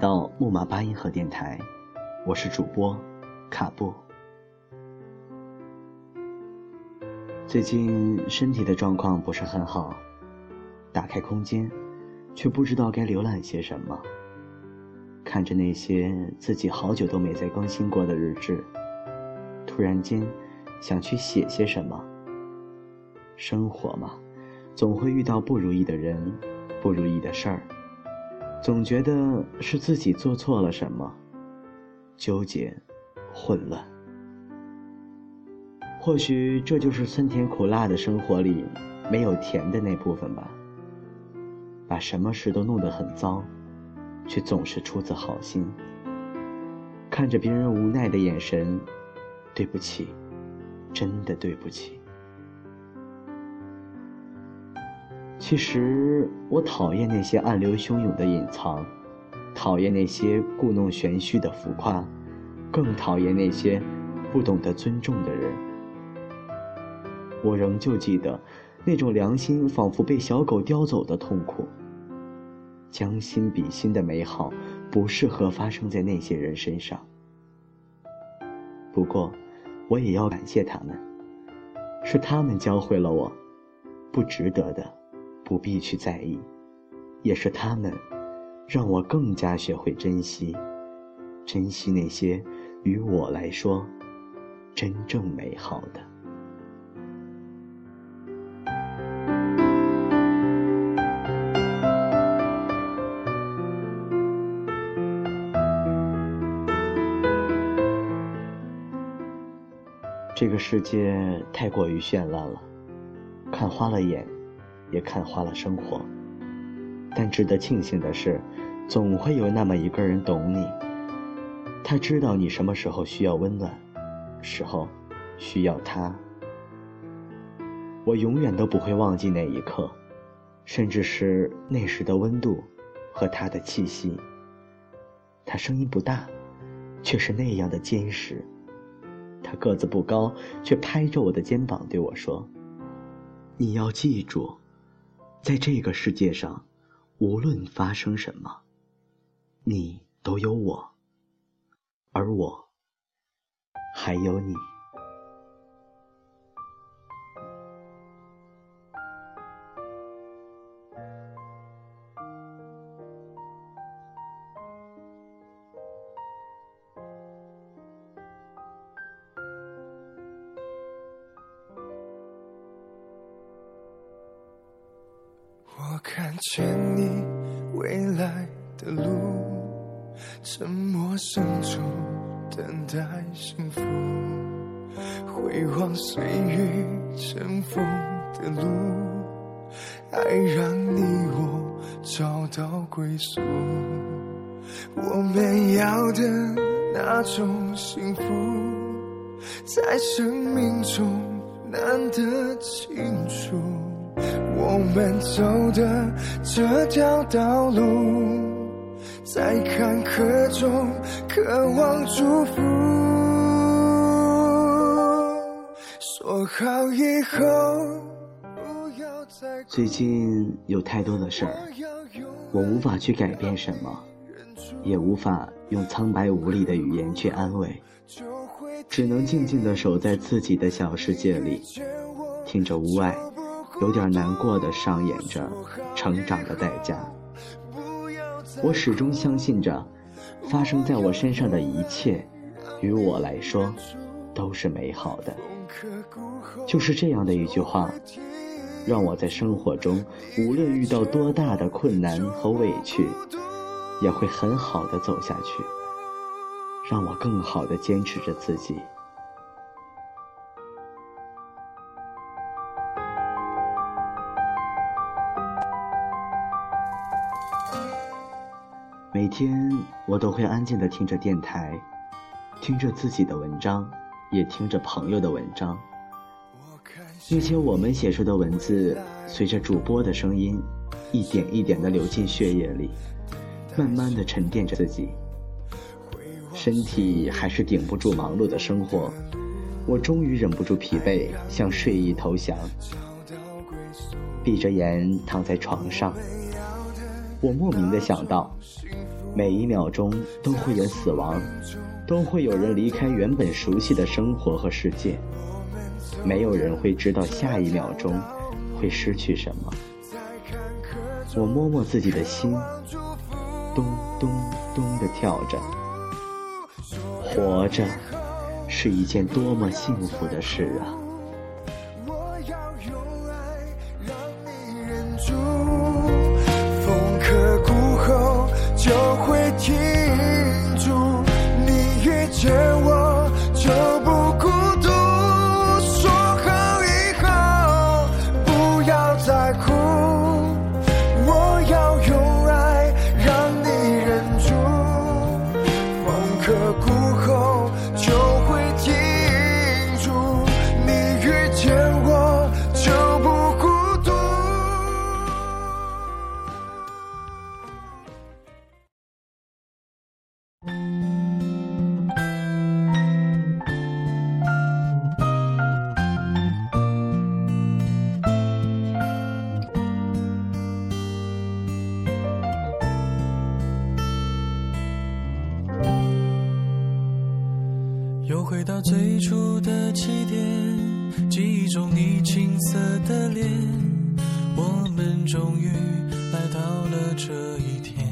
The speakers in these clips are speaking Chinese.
到木马八音盒电台，我是主播卡布。最近身体的状况不是很好，打开空间，却不知道该浏览些什么。看着那些自己好久都没再更新过的日志，突然间想去写些什么。生活嘛，总会遇到不如意的人，不如意的事儿。总觉得是自己做错了什么，纠结、混乱。或许这就是酸甜苦辣的生活里没有甜的那部分吧。把什么事都弄得很糟，却总是出自好心。看着别人无奈的眼神，对不起，真的对不起。其实我讨厌那些暗流汹涌的隐藏，讨厌那些故弄玄虚的浮夸，更讨厌那些不懂得尊重的人。我仍旧记得那种良心仿佛被小狗叼走的痛苦。将心比心的美好不适合发生在那些人身上。不过，我也要感谢他们，是他们教会了我，不值得的。不必去在意，也是他们，让我更加学会珍惜，珍惜那些于我来说真正美好的。这个世界太过于绚烂了，看花了眼。也看花了生活，但值得庆幸的是，总会有那么一个人懂你。他知道你什么时候需要温暖，时候需要他。我永远都不会忘记那一刻，甚至是那时的温度和他的气息。他声音不大，却是那样的坚实。他个子不高，却拍着我的肩膀对我说：“你要记住。”在这个世界上，无论发生什么，你都有我，而我还有你。我看见你未来的路，沉默深处等待幸福，回望岁月尘封的路，爱让你我找到归宿。我们要的那种幸福，在生命中难得清楚。我们走的这条道路，在坎坷中渴望祝福。说好以后不要再。最近有太多的事儿，我无法去改变什么，也无法用苍白无力的语言去安慰，只能静静的守在自己的小世界里，听着屋外。有点难过的上演着成长的代价。我始终相信着，发生在我身上的一切，于我来说，都是美好的。就是这样的一句话，让我在生活中，无论遇到多大的困难和委屈，也会很好的走下去，让我更好的坚持着自己。每天我都会安静的听着电台，听着自己的文章，也听着朋友的文章。那些我们写出的文字，随着主播的声音，一点一点的流进血液里，慢慢的沉淀着自己。身体还是顶不住忙碌的生活，我终于忍不住疲惫，向睡意投降。闭着眼躺在床上，我莫名的想到。每一秒钟都会有死亡，都会有人离开原本熟悉的生活和世界。没有人会知道下一秒钟会失去什么。我摸摸自己的心，咚咚咚地跳着。活着是一件多么幸福的事啊！我们终于来到了这一天。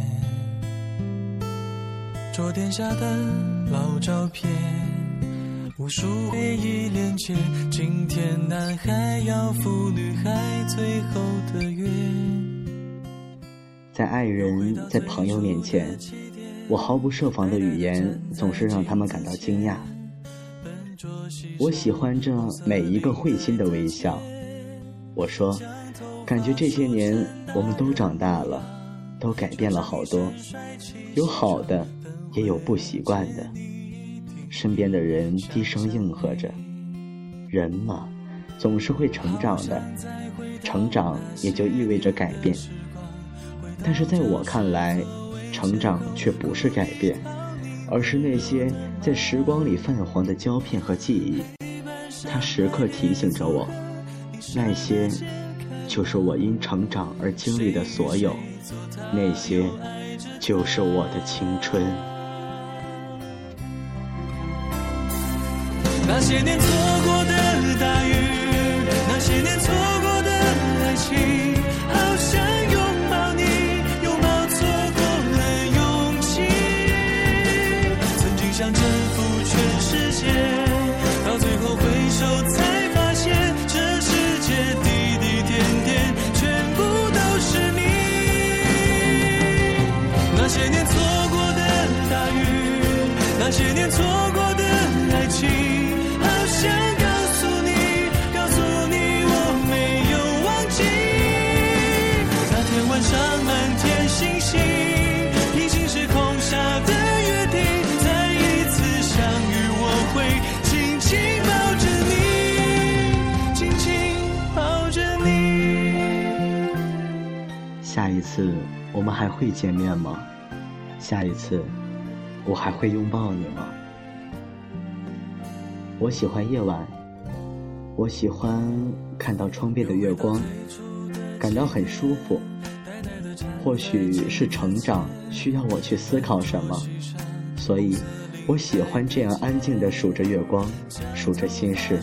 桌垫下的老照片，无数回忆连接。今天男孩要赴女孩最后的约。在爱人、在朋友面前，我毫不设防的语言总是让他们感到惊讶。我喜欢着每一个会心的微笑。我说，感觉这些年我们都长大了，都改变了好多，有好的，也有不习惯的。身边的人低声应和着。人嘛，总是会成长的，成长也就意味着改变。但是在我看来，成长却不是改变。而是那些在时光里泛黄的胶片和记忆，它时刻提醒着我，那些就是我因成长而经历的所有，那些就是我的青春。那些年错过的大雨，那些年错过的爱情，下一次我们还会见面吗？下一次我还会拥抱你吗？我喜欢夜晚，我喜欢看到窗边的月光，感到很舒服。或许是成长需要我去思考什么，所以我喜欢这样安静地数着月光，数着心事，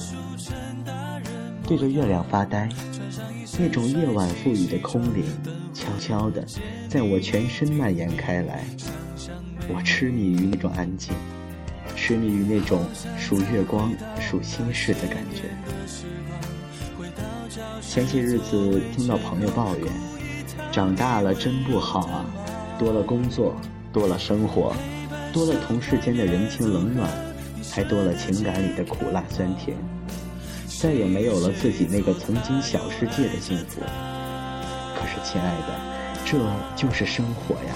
对着月亮发呆。那种夜晚赋予的空灵，悄悄地在我全身蔓延开来。我痴迷于那种安静，痴迷于那种数月光、数心事的感觉。前些日子听到朋友抱怨，长大了真不好啊，多了工作，多了生活，多了同事间的人情冷暖，还多了情感里的苦辣酸甜，再也没有了自己那个曾经小世界的幸福。可是，亲爱的，这就是生活呀，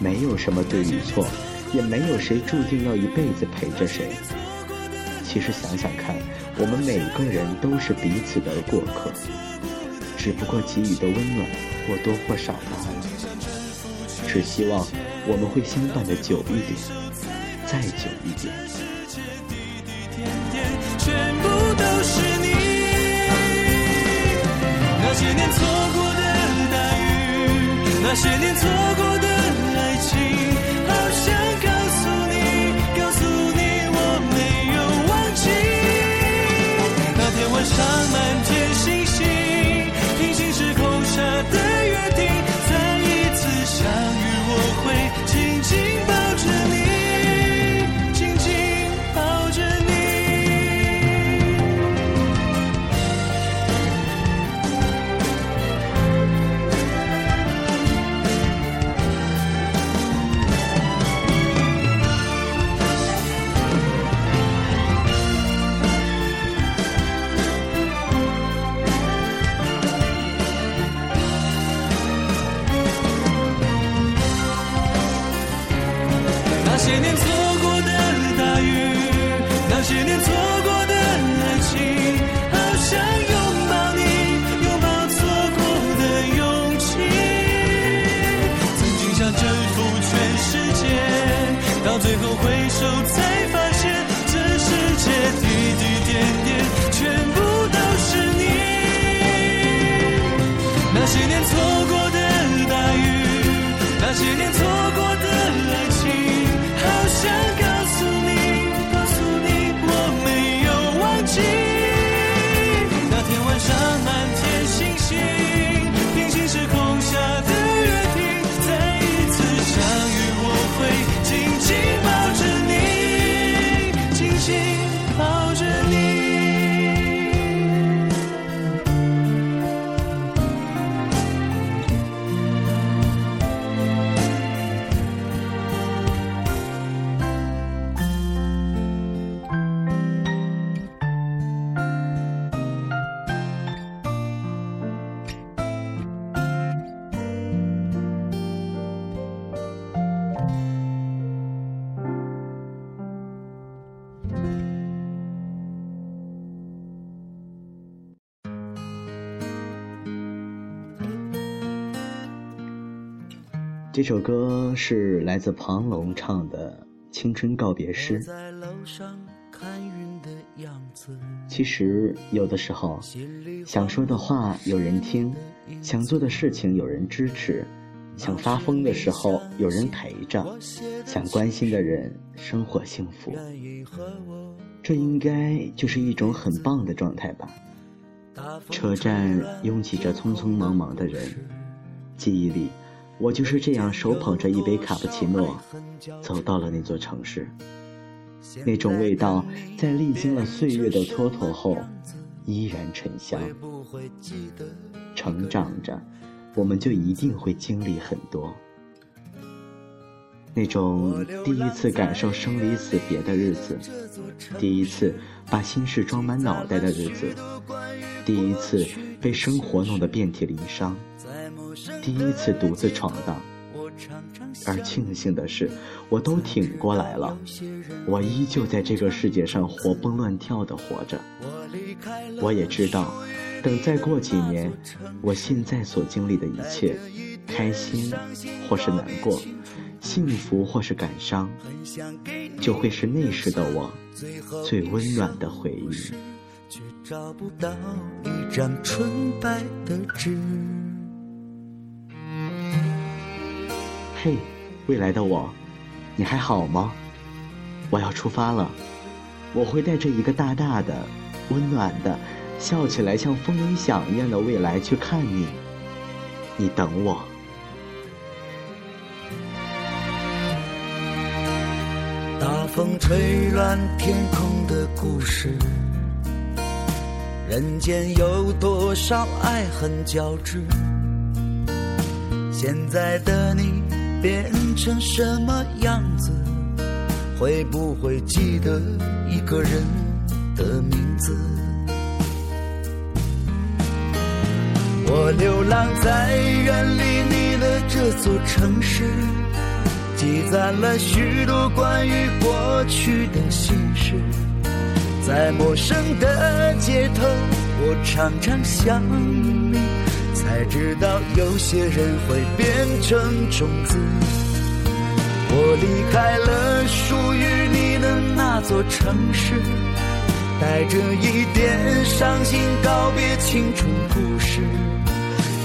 没有什么对与错，也没有谁注定要一辈子陪着谁。其实想想看，我们每个人都是彼此的过客，只不过给予的温暖或多或少罢了。只希望我们会相伴的久一点，再久一点。那些年错过的大雨，那些年错过的爱情。我回首这首歌是来自庞龙唱的《青春告别诗》。其实有的时候，想说的话有人听，想做的事情有人支持，想发疯的时候有人陪着，想关心的人生活幸福，这应该就是一种很棒的状态吧。车站拥挤着匆匆忙忙的人，记忆里，我就是这样手捧着一杯卡布奇诺，走到了那座城市。那种味道，在历经了岁月的蹉跎后，依然沉香。成长着，我们就一定会经历很多。那种第一次感受生离死别的日子，第一次把心事装满脑袋的日子，第一次被生活弄得遍体鳞伤，第一次独自闯荡。而庆幸的是，我都挺过来了，我依旧在这个世界上活蹦乱跳的活着。我也知道，等再过几年，我现在所经历的一切，开心或是难过，幸福或是感伤，就会是那时的我最温暖的回忆。找不到一张纯白的纸。嘿，未来的我，你还好吗？我要出发了，我会带着一个大大的、温暖的、笑起来像风铃响一样的未来去看你。你等我。大风吹乱天空的故事，人间有多少爱恨交织？现在的你变成什么样子？会不会记得一个人的名字？我流浪在远离你的这座城市。积攒了许多关于过去的心事，在陌生的街头，我常常想你，才知道有些人会变成种子。我离开了属于你的那座城市，带着一点伤心告别青春故事，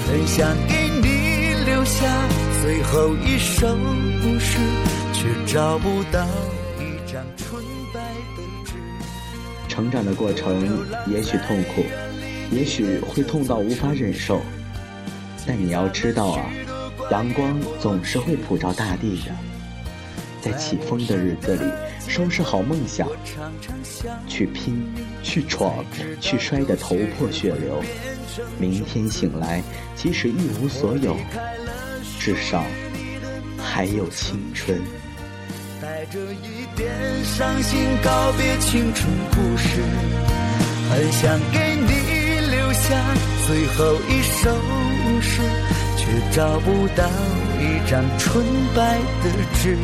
很想给你留下最后一首故事，却找不到一张纯白的纸。成长的过程也许痛苦，也许会痛到无法忍受，但你要知道啊，阳光总是会普照大地的。在起风的日子里，收拾好梦想，去拼，去闯，去摔得头破血流。明天醒来，即使一无所有，至少还有青春。带着一点伤心告别青春故事，很想给你留下最后一首诗却找不到一张纯白的纸。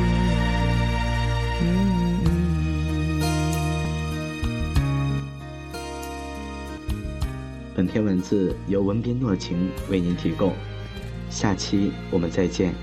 本篇文字由文斌诺情为您提供下期我们再见。